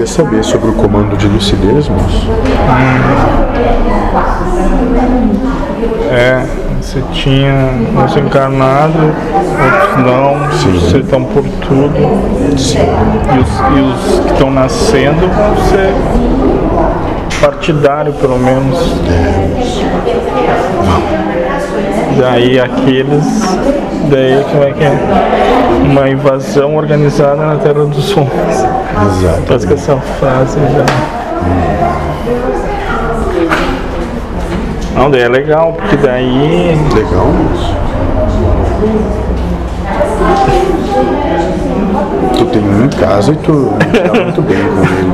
Quer saber sobre o comando de lucidez, moço? É, você tinha uns encarnados, outros não, Sim. você estão por tudo. Sim. E os, e os que estão nascendo vão ser partidário pelo menos. Daí aqueles, daí como é que é? Uma invasão organizada na Terra dos Homens. Exato. Parece que essa frase já. Não, daí é legal, porque daí Legal. Tu tem um em casa e tu tá muito bem com ele.